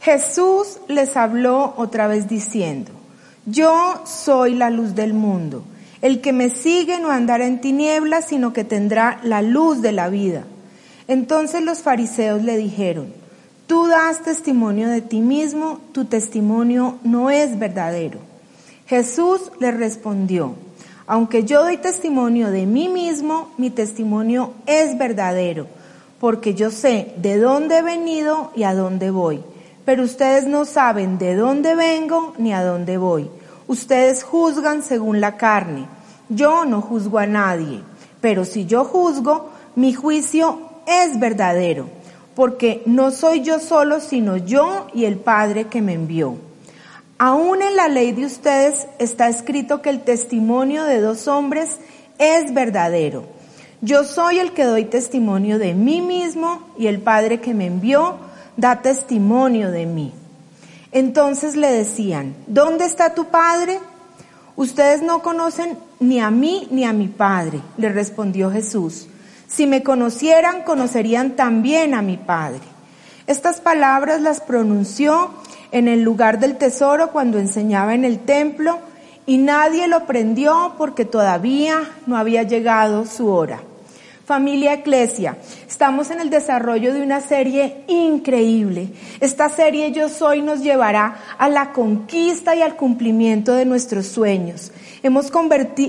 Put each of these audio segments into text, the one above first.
Jesús les habló otra vez diciendo, yo soy la luz del mundo. El que me sigue no andará en tinieblas, sino que tendrá la luz de la vida. Entonces los fariseos le dijeron, tú das testimonio de ti mismo, tu testimonio no es verdadero. Jesús le respondió, aunque yo doy testimonio de mí mismo, mi testimonio es verdadero, porque yo sé de dónde he venido y a dónde voy. Pero ustedes no saben de dónde vengo ni a dónde voy. Ustedes juzgan según la carne. Yo no juzgo a nadie, pero si yo juzgo, mi juicio es verdadero, porque no soy yo solo, sino yo y el Padre que me envió. Aún en la ley de ustedes está escrito que el testimonio de dos hombres es verdadero. Yo soy el que doy testimonio de mí mismo y el Padre que me envió da testimonio de mí. Entonces le decían, ¿dónde está tu padre? Ustedes no conocen ni a mí ni a mi padre, le respondió Jesús. Si me conocieran, conocerían también a mi padre. Estas palabras las pronunció en el lugar del tesoro cuando enseñaba en el templo y nadie lo prendió porque todavía no había llegado su hora. Familia Eclesia, estamos en el desarrollo de una serie increíble. Esta serie Yo Soy nos llevará a la conquista y al cumplimiento de nuestros sueños. Hemos,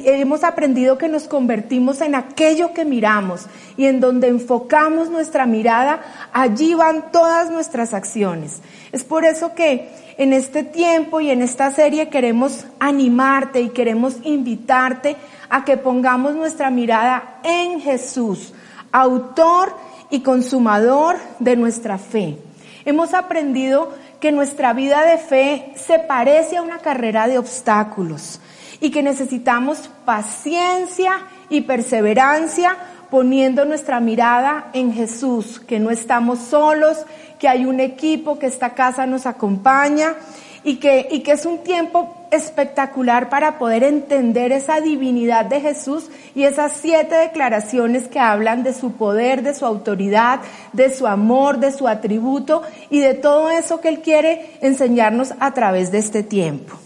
hemos aprendido que nos convertimos en aquello que miramos y en donde enfocamos nuestra mirada, allí van todas nuestras acciones. Es por eso que en este tiempo y en esta serie queremos animarte y queremos invitarte a que pongamos nuestra mirada en Jesús, autor y consumador de nuestra fe. Hemos aprendido que nuestra vida de fe se parece a una carrera de obstáculos y que necesitamos paciencia y perseverancia poniendo nuestra mirada en Jesús, que no estamos solos, que hay un equipo, que esta casa nos acompaña y que, y que es un tiempo espectacular para poder entender esa divinidad de Jesús y esas siete declaraciones que hablan de su poder, de su autoridad, de su amor, de su atributo y de todo eso que Él quiere enseñarnos a través de este tiempo.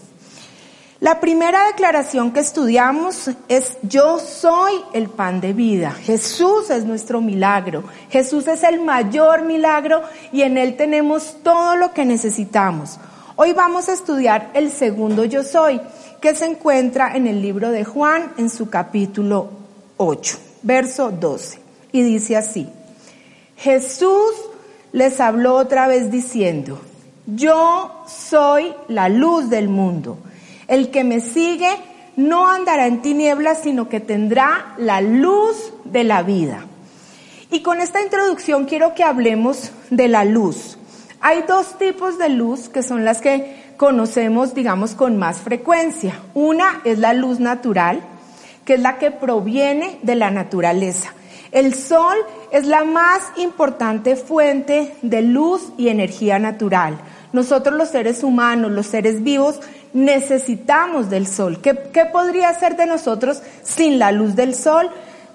La primera declaración que estudiamos es yo soy el pan de vida. Jesús es nuestro milagro. Jesús es el mayor milagro y en Él tenemos todo lo que necesitamos. Hoy vamos a estudiar el segundo yo soy, que se encuentra en el libro de Juan en su capítulo 8, verso 12. Y dice así, Jesús les habló otra vez diciendo, yo soy la luz del mundo. El que me sigue no andará en tinieblas, sino que tendrá la luz de la vida. Y con esta introducción quiero que hablemos de la luz. Hay dos tipos de luz que son las que conocemos, digamos, con más frecuencia. Una es la luz natural, que es la que proviene de la naturaleza. El sol es la más importante fuente de luz y energía natural. Nosotros los seres humanos, los seres vivos, necesitamos del sol. ¿Qué, ¿Qué, podría ser de nosotros sin la luz del sol?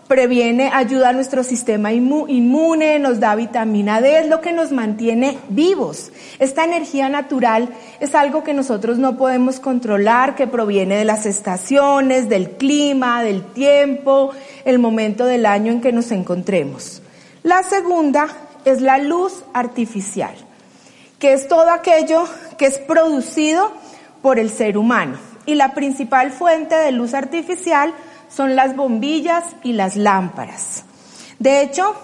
previene, ayuda a nuestro sistema inmune, nos da vitamina D, es lo que nos mantiene vivos. Esta energía natural es algo que nosotros no podemos controlar, que proviene de las estaciones, del clima, del tiempo, el momento del año en que nos encontremos. La segunda es la luz artificial, que es todo aquello que es producido por el ser humano. Y la principal fuente de luz artificial son las bombillas y las lámparas. De hecho,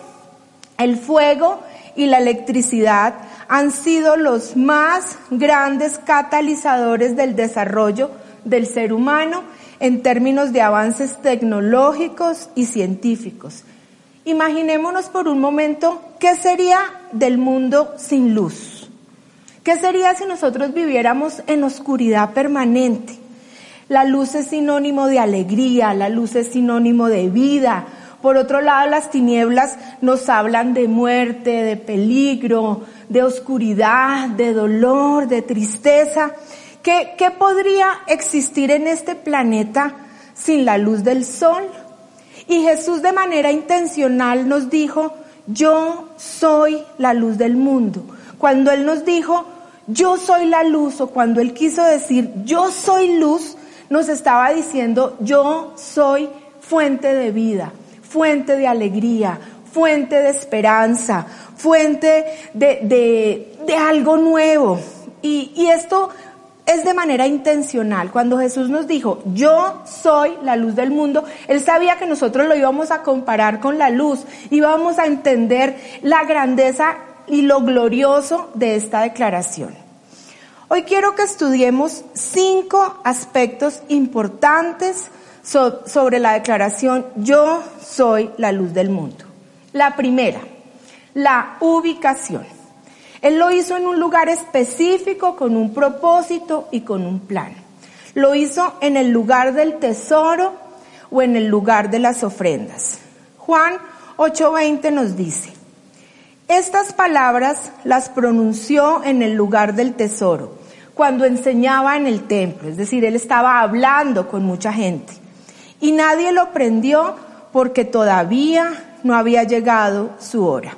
el fuego y la electricidad han sido los más grandes catalizadores del desarrollo del ser humano en términos de avances tecnológicos y científicos. Imaginémonos por un momento qué sería del mundo sin luz. ¿Qué sería si nosotros viviéramos en oscuridad permanente? La luz es sinónimo de alegría, la luz es sinónimo de vida. Por otro lado, las tinieblas nos hablan de muerte, de peligro, de oscuridad, de dolor, de tristeza. ¿Qué, ¿Qué, podría existir en este planeta sin la luz del sol? Y Jesús de manera intencional nos dijo, yo soy la luz del mundo. Cuando Él nos dijo, yo soy la luz o cuando Él quiso decir yo soy luz, nos estaba diciendo yo soy fuente de vida, fuente de alegría, fuente de esperanza, fuente de, de, algo nuevo. Y, y esto es de manera intencional. Cuando Jesús nos dijo, yo soy la luz del mundo, Él sabía que nosotros lo íbamos a comparar con la luz, íbamos a entender la grandeza y lo glorioso de esta declaración. Hoy quiero que estudiemos cinco aspectos importantes sobre la declaración yo soy la luz del mundo. La primera, la ubicación. Él lo hizo en un lugar específico, con un propósito y con un plan. Lo hizo en el lugar del tesoro o en el lugar de las ofrendas. Juan 8:20 nos dice, estas palabras las pronunció en el lugar del tesoro, cuando enseñaba en el templo, es decir, él estaba hablando con mucha gente. Y nadie lo prendió porque todavía no había llegado su hora.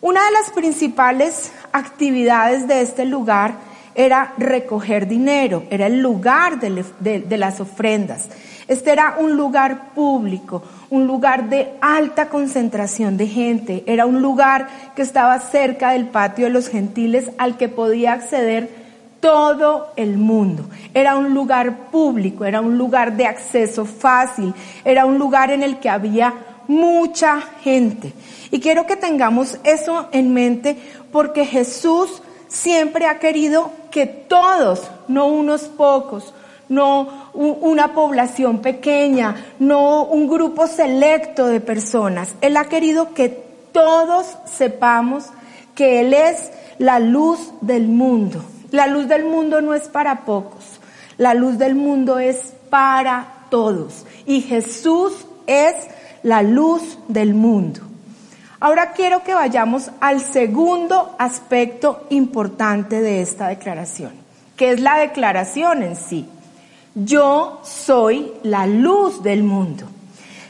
Una de las principales actividades de este lugar era recoger dinero, era el lugar de, las ofrendas. Este era un lugar público, un lugar de alta concentración de gente, era un lugar que estaba cerca del patio de los gentiles al que podía acceder todo el mundo. Era un lugar público, era un lugar de acceso fácil, era un lugar en el que había mucha gente. Y quiero que tengamos eso en mente porque Jesús siempre ha querido que todos, no unos pocos, no una población pequeña, no un grupo selecto de personas. Él ha querido que todos sepamos que Él es la luz del mundo. La luz del mundo no es para pocos, la luz del mundo es para todos. Y Jesús es la luz del mundo. Ahora quiero que vayamos al segundo aspecto importante de esta declaración, que es la declaración en sí. Yo soy la luz del mundo.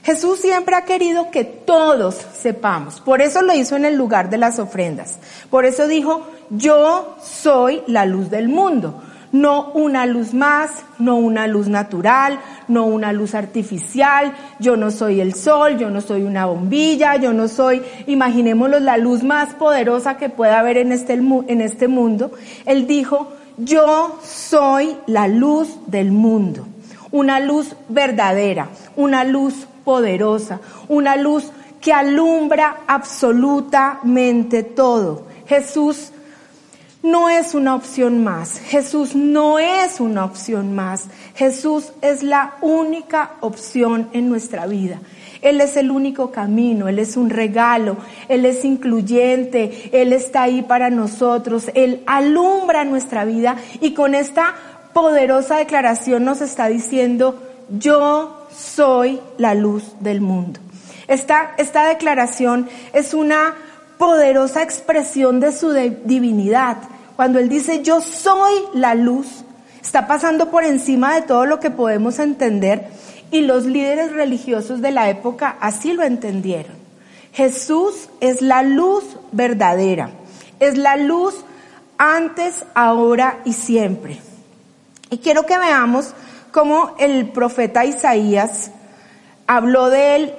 Jesús siempre ha querido que todos sepamos. Por eso lo hizo en el lugar de las ofrendas. Por eso dijo, yo soy la luz del mundo no una luz más, no una luz natural, no una luz artificial, yo no soy el sol, yo no soy una bombilla, yo no soy, imaginémoslo, la luz más poderosa que pueda haber en este, en este mundo. Él dijo, yo soy la luz del mundo, una luz verdadera, una luz poderosa, una luz que alumbra absolutamente todo. Jesús no es una opción más. Jesús no es una opción más. Jesús es la única opción en nuestra vida. Él es el único camino, Él es un regalo, Él es incluyente, Él está ahí para nosotros, Él alumbra nuestra vida y con esta poderosa declaración nos está diciendo, yo soy la luz del mundo. Esta, esta declaración es una poderosa expresión de su divinidad. Cuando Él dice, yo soy la luz, está pasando por encima de todo lo que podemos entender y los líderes religiosos de la época así lo entendieron. Jesús es la luz verdadera, es la luz antes, ahora y siempre. Y quiero que veamos cómo el profeta Isaías habló de él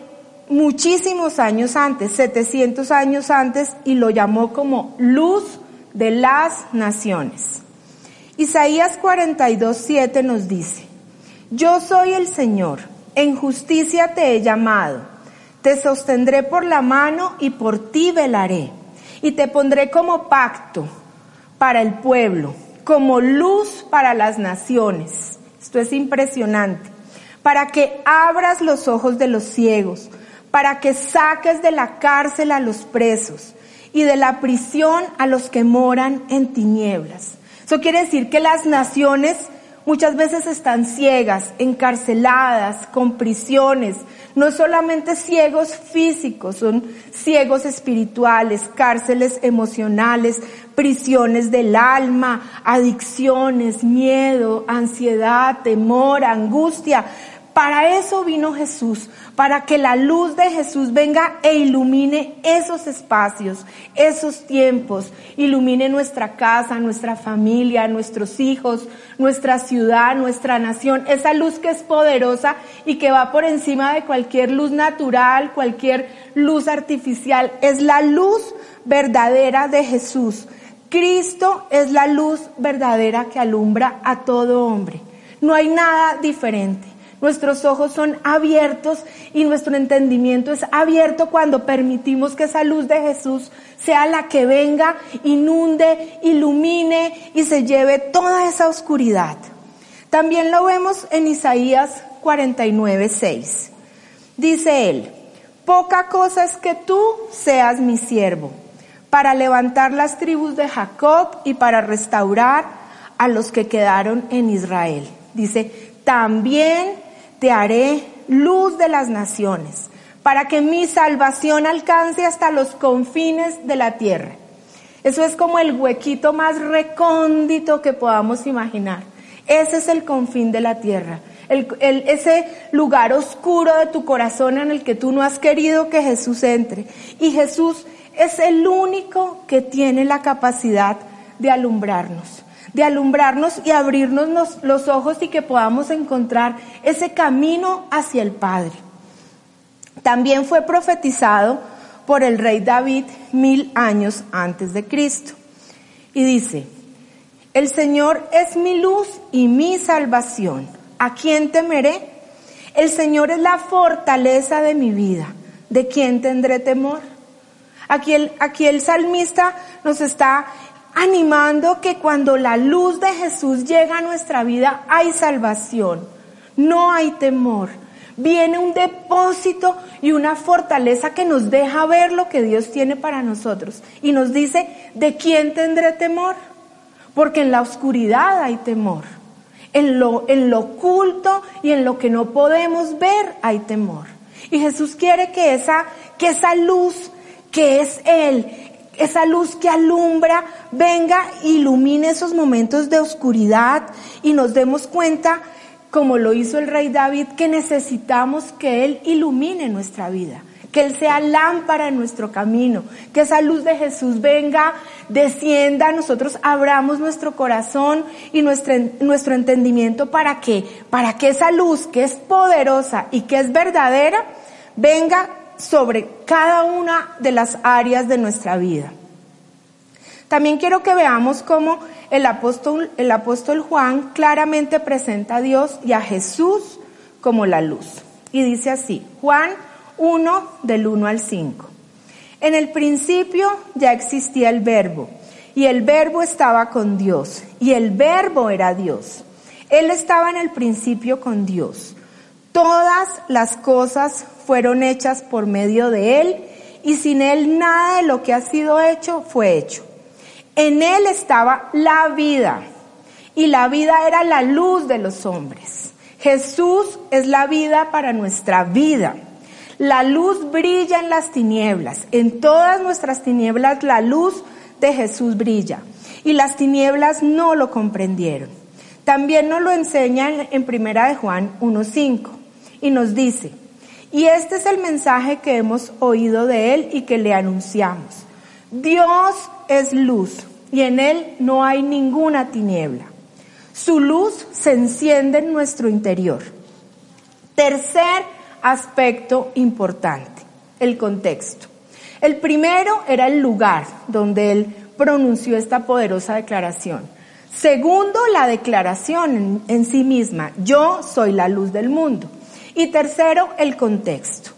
muchísimos años antes, 700 años antes, y lo llamó como luz de las naciones. Isaías 42, 7 nos dice, Yo soy el Señor, en justicia te he llamado, te sostendré por la mano y por ti velaré, y te pondré como pacto para el pueblo, como luz para las naciones. Esto es impresionante. Para que abras los ojos de los ciegos, para que saques de la cárcel a los presos y de la prisión a los que moran en tinieblas. Eso quiere decir que las naciones muchas veces están ciegas, encarceladas, con prisiones. No solamente ciegos físicos, son ciegos espirituales, cárceles emocionales, prisiones del alma, adicciones, miedo, ansiedad, temor, angustia, Para eso vino Jesús, para que la luz de Jesús venga e ilumine esos espacios, esos tiempos, ilumine nuestra casa, nuestra familia, nuestros hijos, nuestra ciudad, nuestra nación, esa luz que es poderosa y que va por encima de cualquier luz natural, cualquier luz artificial, es la luz verdadera de Jesús. Cristo es la luz verdadera que alumbra a todo hombre. No hay nada diferente. Nuestros ojos son abiertos y nuestro entendimiento es abierto cuando permitimos que esa luz de Jesús sea la que venga, inunde, ilumine y se lleve toda esa oscuridad. También lo vemos en Isaías 49, 6. Dice él, poca cosa es que tú seas mi siervo, para levantar las tribus de Jacob y para restaurar a los que quedaron en Israel. Dice, también te haré luz de las naciones, para que mi salvación alcance hasta los confines de la tierra. Eso es como el huequito más recóndito que podamos imaginar. Ese es el confín de la tierra. ese lugar oscuro de tu corazón en el que tú no has querido que Jesús entre. Y Jesús es el único que tiene la capacidad de alumbrarnos de alumbrarnos y abrirnos los, ojos y que podamos encontrar ese camino hacia el Padre. También fue profetizado por el rey David mil años antes de Cristo. Y dice, el Señor es mi luz y mi salvación. ¿A quién temeré? El Señor es la fortaleza de mi vida. ¿De quién tendré temor? Aquí el, aquí el salmista nos está animando que cuando la luz de Jesús llega a nuestra vida hay salvación, no hay temor. Viene un depósito y una fortaleza que nos deja ver lo que Dios tiene para nosotros. Y nos dice, ¿de quién tendré temor? Porque en la oscuridad hay temor. En lo, en lo oculto y en lo que no podemos ver hay temor. Y Jesús quiere que esa, que esa luz que es Él, esa luz que alumbra, venga, ilumine esos momentos de oscuridad y nos demos cuenta, como lo hizo el rey David, que necesitamos que Él ilumine nuestra vida, que Él sea lámpara en nuestro camino, que esa luz de Jesús venga, descienda, nosotros abramos nuestro corazón y nuestro, nuestro entendimiento para que, para que esa luz que es poderosa y que es verdadera, venga sobre cada una de las áreas de nuestra vida. También quiero que veamos cómo el apóstol, el apóstol Juan claramente presenta a Dios y a Jesús como la luz. Y dice así, Juan 1 del 1 al 5. En el principio ya existía el verbo y el verbo estaba con Dios y el verbo era Dios. Él estaba en el principio con Dios. Todas las cosas fueron hechas por medio de Él y sin Él nada de lo que ha sido hecho fue hecho. En Él estaba la vida y la vida era la luz de los hombres. Jesús es la vida para nuestra vida. La luz brilla en las tinieblas. En todas nuestras tinieblas la luz de Jesús brilla. Y las tinieblas no lo comprendieron. También nos lo enseñan en Primera de Juan 1.5 y nos dice, y este es el mensaje que hemos oído de Él y que le anunciamos. Dios es luz y en Él no hay ninguna tiniebla. Su luz se enciende en nuestro interior. Tercer aspecto importante, el contexto. El primero era el lugar donde Él pronunció esta poderosa declaración. Segundo, la declaración en, en sí misma, yo soy la luz del mundo. Y tercero, el contexto.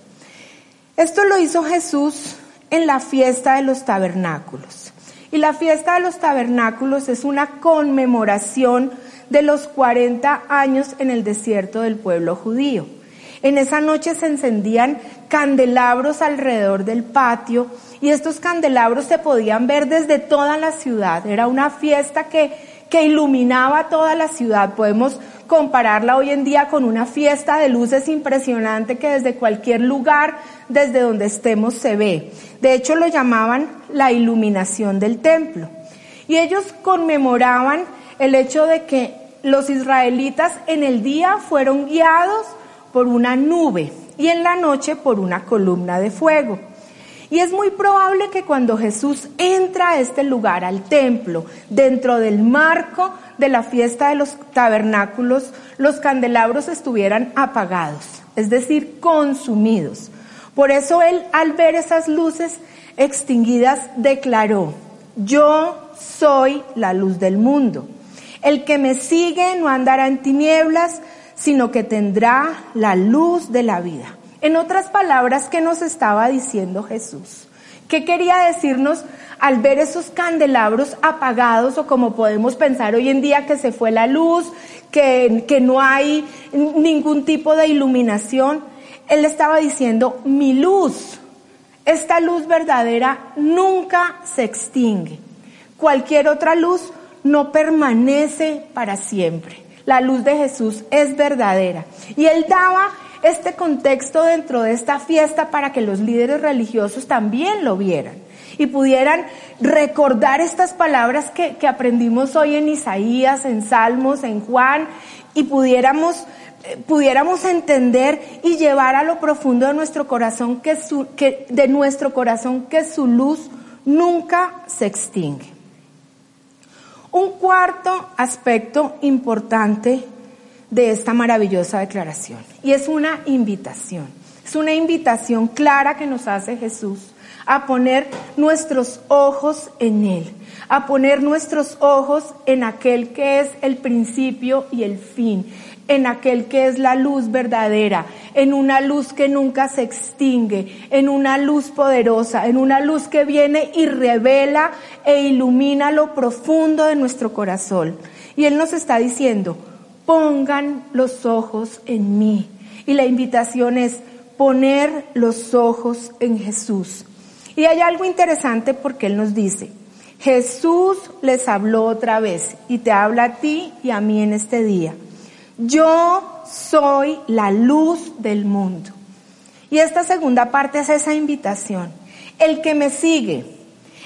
Esto lo hizo Jesús en la fiesta de los tabernáculos. Y la fiesta de los tabernáculos es una conmemoración de los 40 años en el desierto del pueblo judío. En esa noche se encendían candelabros alrededor del patio y estos candelabros se podían ver desde toda la ciudad. Era una fiesta que, que iluminaba toda la ciudad. Podemos compararla hoy en día con una fiesta de luces impresionante que desde cualquier lugar, desde donde estemos, se ve. De hecho, lo llamaban la iluminación del templo. Y ellos conmemoraban el hecho de que los israelitas en el día fueron guiados por una nube y en la noche por una columna de fuego. Y es muy probable que cuando Jesús entra a este lugar, al templo, dentro del marco de la fiesta de los tabernáculos, los candelabros estuvieran apagados, es decir, consumidos. Por eso él, al ver esas luces extinguidas, declaró, yo soy la luz del mundo. El que me sigue no andará en tinieblas, sino que tendrá la luz de la vida. En otras palabras, ¿qué nos estaba diciendo Jesús? ¿Qué quería decirnos al ver esos candelabros apagados o como podemos pensar hoy en día que se fue la luz, que, que no hay ningún tipo de iluminación? Él estaba diciendo, mi luz, esta luz verdadera nunca se extingue. Cualquier otra luz no permanece para siempre. La luz de Jesús es verdadera. Y él daba este contexto dentro de esta fiesta para que los líderes religiosos también lo vieran y pudieran recordar estas palabras que, que aprendimos hoy en Isaías, en Salmos, en Juan, y pudiéramos eh, pudiéramos entender y llevar a lo profundo de nuestro corazón que, su, que de nuestro corazón que su luz nunca se extingue. Un cuarto aspecto importante de esta maravillosa declaración y es una invitación. Es una invitación clara que nos hace Jesús a poner nuestros ojos en Él, a poner nuestros ojos en aquel que es el principio y el fin, en aquel que es la luz verdadera, en una luz que nunca se extingue, en una luz poderosa, en una luz que viene y revela e ilumina lo profundo de nuestro corazón. Y Él nos está diciendo, pongan los ojos en mí. Y la invitación es poner los ojos en Jesús. Y hay algo interesante porque Él nos dice, Jesús les habló otra vez y te habla a ti y a mí en este día. Yo soy la luz del mundo. Y esta segunda parte es esa invitación. El que me sigue,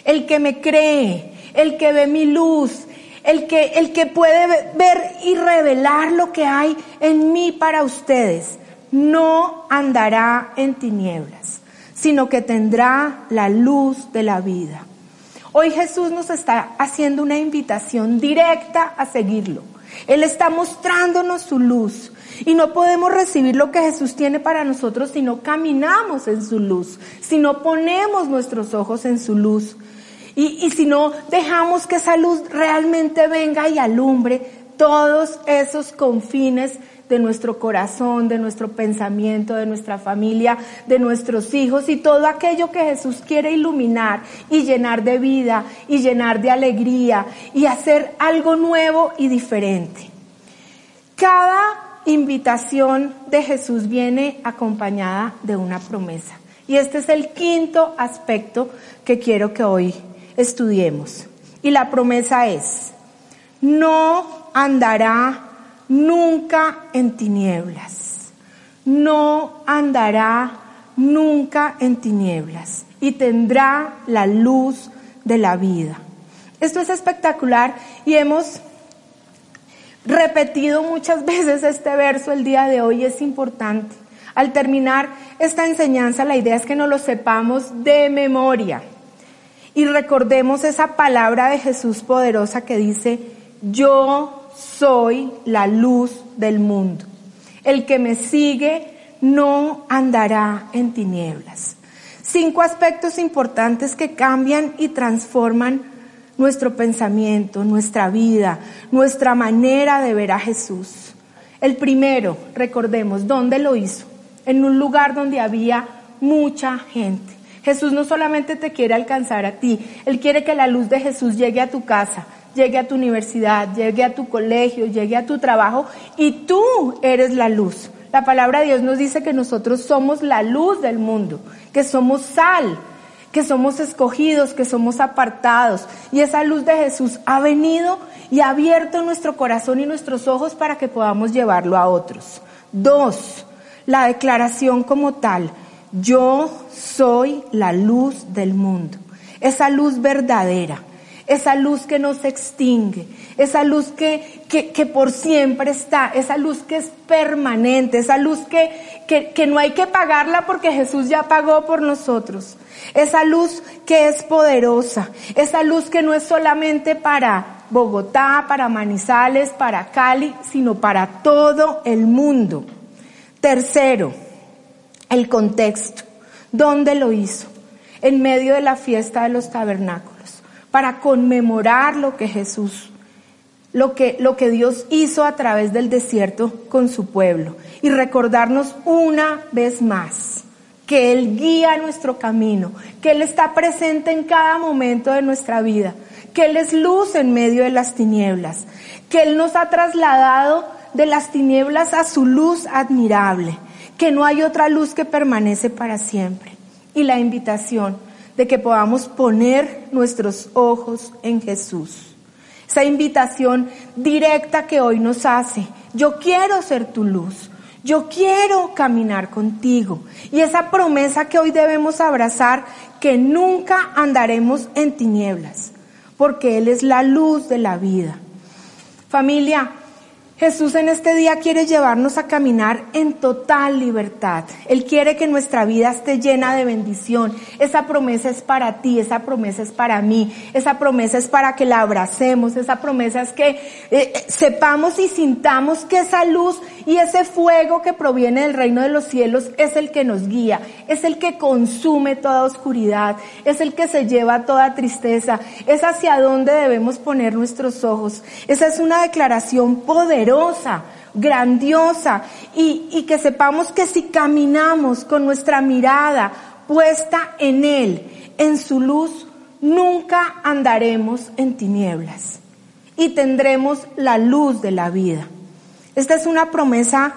el que me cree, el que ve mi luz, el que, el que puede ver y revelar lo que hay en mí para ustedes, no andará en tinieblas, sino que tendrá la luz de la vida. Hoy Jesús nos está haciendo una invitación directa a seguirlo. Él está mostrándonos su luz. Y no podemos recibir lo que Jesús tiene para nosotros si no caminamos en su luz, si no ponemos nuestros ojos en su luz. Y, si no dejamos que esa luz realmente venga y alumbre todos esos confines de nuestro corazón, de nuestro pensamiento, de nuestra familia, de nuestros hijos y todo aquello que Jesús quiere iluminar y llenar de vida y llenar de alegría y hacer algo nuevo y diferente. Cada invitación de Jesús viene acompañada de una promesa. Y este es el quinto aspecto que quiero que hoy estudiemos. Y la promesa es, no andará nunca en tinieblas. No andará nunca en tinieblas y tendrá la luz de la vida. Esto es espectacular y hemos repetido muchas veces este verso el día de hoy, es importante. Al terminar esta enseñanza, la idea es que no lo sepamos de memoria y recordemos esa palabra de Jesús poderosa que dice, yo soy la luz del mundo. El que me sigue no andará en tinieblas. Cinco aspectos importantes que cambian y transforman nuestro pensamiento, nuestra vida, nuestra manera de ver a Jesús. El primero, recordemos, ¿dónde lo hizo? En un lugar donde había mucha gente. Jesús no solamente te quiere alcanzar a ti, Él quiere que la luz de Jesús llegue a tu casa, llegue a tu universidad, llegue a tu colegio, llegue a tu trabajo y tú eres la luz. La palabra de Dios nos dice que nosotros somos la luz del mundo, que somos sal, que somos escogidos, que somos apartados. Y esa luz de Jesús ha venido y ha abierto nuestro corazón y nuestros ojos para que podamos llevarlo a otros. Dos, la declaración como tal. Yo soy la luz del mundo. Esa luz verdadera esa luz que no se extingue, esa luz que, que, que, por siempre está, esa luz que es permanente, esa luz que, que, que no hay que pagarla porque Jesús ya pagó por nosotros, esa luz que es poderosa, esa luz que no es solamente para Bogotá, para Manizales, para Cali, sino para todo el mundo. Tercero, el contexto. ¿Dónde lo hizo? En medio de la fiesta de los tabernáculos, para conmemorar lo que Jesús, lo que, lo que Dios hizo a través del desierto con su pueblo y recordarnos una vez más que Él guía nuestro camino, que Él está presente en cada momento de nuestra vida, que Él es luz en medio de las tinieblas, que Él nos ha trasladado de las tinieblas a su luz admirable, que no hay otra luz que permanece para siempre. Y la invitación de que podamos poner nuestros ojos en Jesús. Esa invitación directa que hoy nos hace. Yo quiero ser tu luz. Yo quiero caminar contigo. Y esa promesa que hoy debemos abrazar, que nunca andaremos en tinieblas, porque Él es la luz de la vida. Familia, Jesús en este día quiere llevarnos a caminar en total libertad. Él quiere que nuestra vida esté llena de bendición. Esa promesa es para ti, esa promesa es para mí, esa promesa es para que la abracemos, esa promesa es que eh, eh, sepamos y sintamos que esa luz y ese fuego que proviene del reino de los cielos es el que nos guía, es el que consume toda oscuridad, es el que se lleva toda tristeza, es hacia donde debemos poner nuestros ojos. Esa es una declaración poderosa grandiosa, y, que sepamos que si caminamos con nuestra mirada puesta en Él, en su luz, nunca andaremos en tinieblas y tendremos la luz de la vida. Esta es una promesa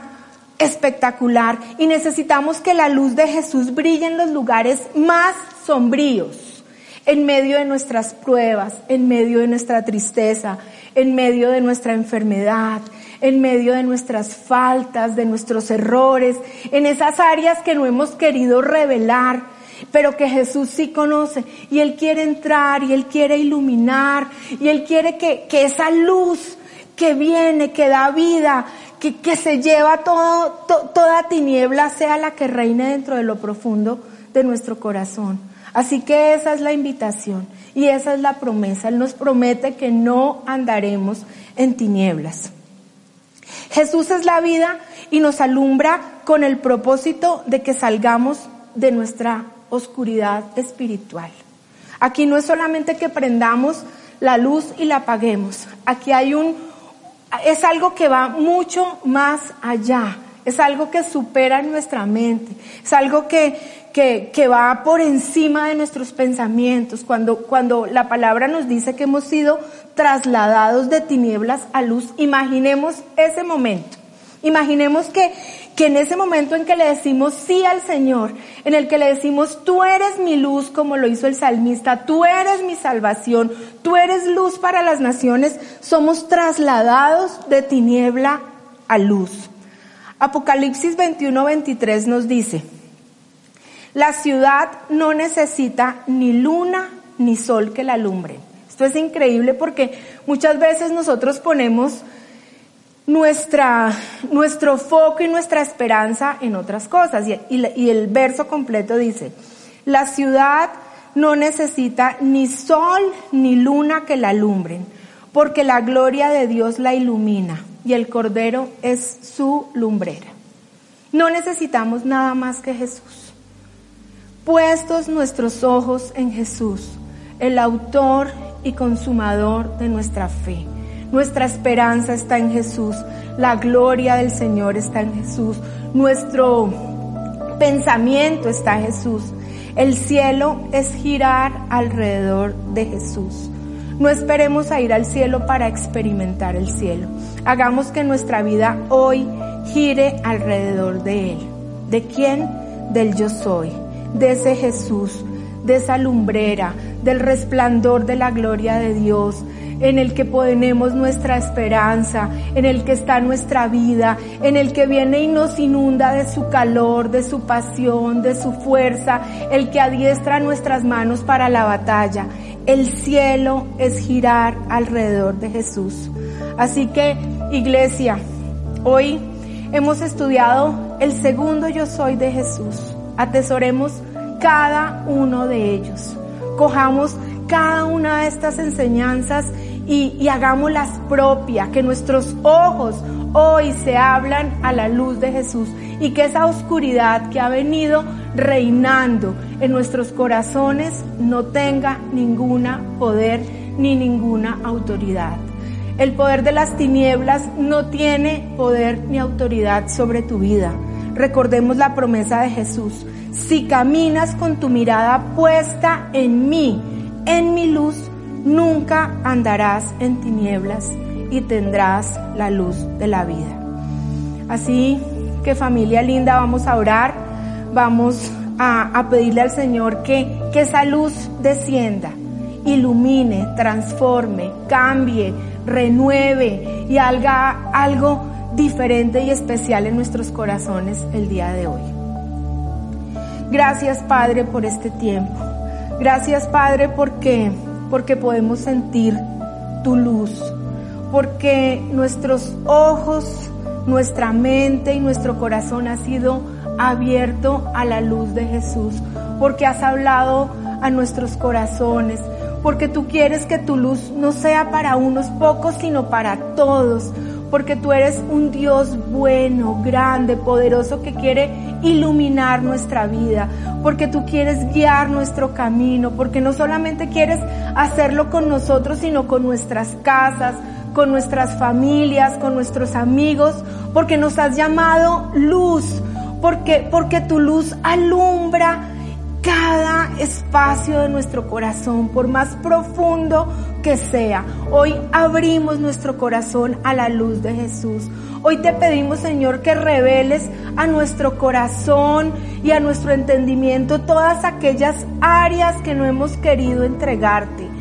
espectacular y necesitamos que la luz de Jesús brille en los lugares más sombríos, en medio de nuestras pruebas, en medio de nuestra tristeza, en medio de nuestra enfermedad, en medio de nuestras faltas, de nuestros errores, en esas áreas que no hemos querido revelar, pero que Jesús sí conoce y Él quiere entrar y Él quiere iluminar y Él quiere que, que esa luz que viene, que da vida, que, que se lleva todo, toda tiniebla sea la que reine dentro de lo profundo de nuestro corazón. Así que esa es la invitación y esa es la promesa. Él nos promete que no andaremos en tinieblas. Jesús es la vida y nos alumbra con el propósito de que salgamos de nuestra oscuridad espiritual. Aquí no es solamente que prendamos la luz y la apaguemos. Aquí hay un, es algo que va mucho más allá. Es algo que supera nuestra mente. Es algo que, que, que, va por encima de nuestros pensamientos. Cuando, cuando la palabra nos dice que hemos sido trasladados de tinieblas a luz, imaginemos ese momento. Imaginemos que, que en ese momento en que le decimos sí al Señor, en el que le decimos, tú eres mi luz, como lo hizo el salmista, tú eres mi salvación, tú eres luz para las naciones, somos trasladados de tiniebla a luz. Apocalipsis 21, 23 nos dice, la ciudad no necesita ni luna ni sol que la alumbre. Esto es increíble porque muchas veces nosotros ponemos nuestra, nuestro foco y nuestra esperanza en otras cosas. Y, y el verso completo dice, la ciudad no necesita ni sol ni luna que la alumbren, porque la gloria de Dios la ilumina y el Cordero es su lumbrera. No necesitamos nada más que Jesús. Puestos nuestros ojos en Jesús, el autor y consumador de nuestra fe. Nuestra esperanza está en Jesús, la gloria del Señor está en Jesús, nuestro pensamiento está en Jesús. El cielo es girar alrededor de Jesús. No esperemos a ir al cielo para experimentar el cielo. Hagamos que nuestra vida hoy gire alrededor de Él. ¿De quién? Del yo soy, de ese Jesús, de esa lumbrera, del resplandor de la gloria de Dios, en el que ponemos nuestra esperanza, en el que está nuestra vida, en el que viene y nos inunda de su calor, de su pasión, de su fuerza, el que adiestra nuestras manos para la batalla. el cielo es girar alrededor de Jesús. Así que, iglesia, hoy hemos estudiado el segundo yo soy de Jesús. Atesoremos cada uno de ellos. Cojamos cada una de estas enseñanzas y, y hagámoslas propias, que nuestros ojos hoy se hablan a la luz de Jesús y que esa oscuridad que ha venido reinando en nuestros corazones no tenga ninguna poder ni ninguna autoridad. El poder de las tinieblas no tiene poder ni autoridad sobre tu vida. Recordemos la promesa de Jesús. Si caminas con tu mirada puesta en mí, en mi luz, nunca andarás en tinieblas y tendrás la luz de la vida. Así que familia linda, vamos a orar, vamos a, pedirle al Señor que, que esa luz descienda, ilumine, transforme, cambie, renueve y haga algo diferente y especial en nuestros corazones el día de hoy. Gracias Padre por este tiempo. Gracias Padre porque, porque podemos sentir tu luz, porque nuestros ojos, nuestra mente y nuestro corazón ha sido abierto a la luz de Jesús, porque has hablado a nuestros corazones, porque tú quieres que tu luz no sea para unos pocos, sino para todos, porque tú eres un Dios bueno, grande, poderoso que quiere iluminar nuestra vida, porque tú quieres guiar nuestro camino, porque no solamente quieres hacerlo con nosotros, sino con nuestras casas, con nuestras familias, con nuestros amigos, porque nos has llamado luz, porque, porque tu luz alumbra cada espacio de nuestro corazón, por más profundo que sea. Hoy abrimos nuestro corazón a la luz de Jesús. Hoy te pedimos, Señor, que reveles a nuestro corazón y a nuestro entendimiento todas aquellas áreas que no hemos querido entregarte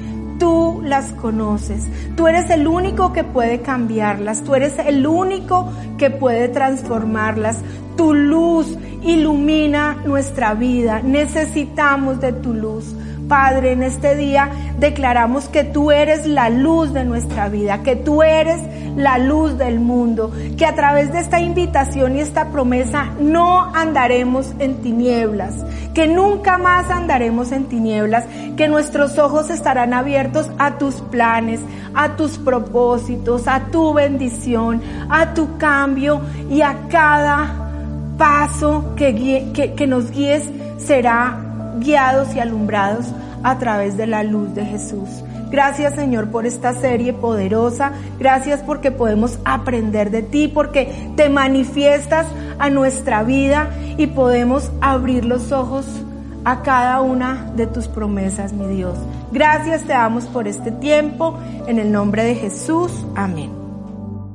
tú las conoces. Tú eres el único que puede cambiarlas. Tú eres el único que puede transformarlas. Tu luz ilumina nuestra vida. Necesitamos de tu luz. Padre, en este día declaramos que tú eres la luz de nuestra vida, que tú eres la luz del mundo, que a través de esta invitación y esta promesa no andaremos en tinieblas, que nunca más andaremos en tinieblas, que nuestros ojos estarán abiertos a tus planes, a tus propósitos, a tu bendición, a tu cambio y a cada paso que, nos guíes será guiados y alumbrados a través de la luz de Jesús. Gracias Señor por esta serie poderosa. Gracias porque podemos aprender de ti, porque te manifiestas a nuestra vida y podemos abrir los ojos a cada una de tus promesas, mi Dios. Gracias te damos por este tiempo. En el nombre de Jesús. Amén.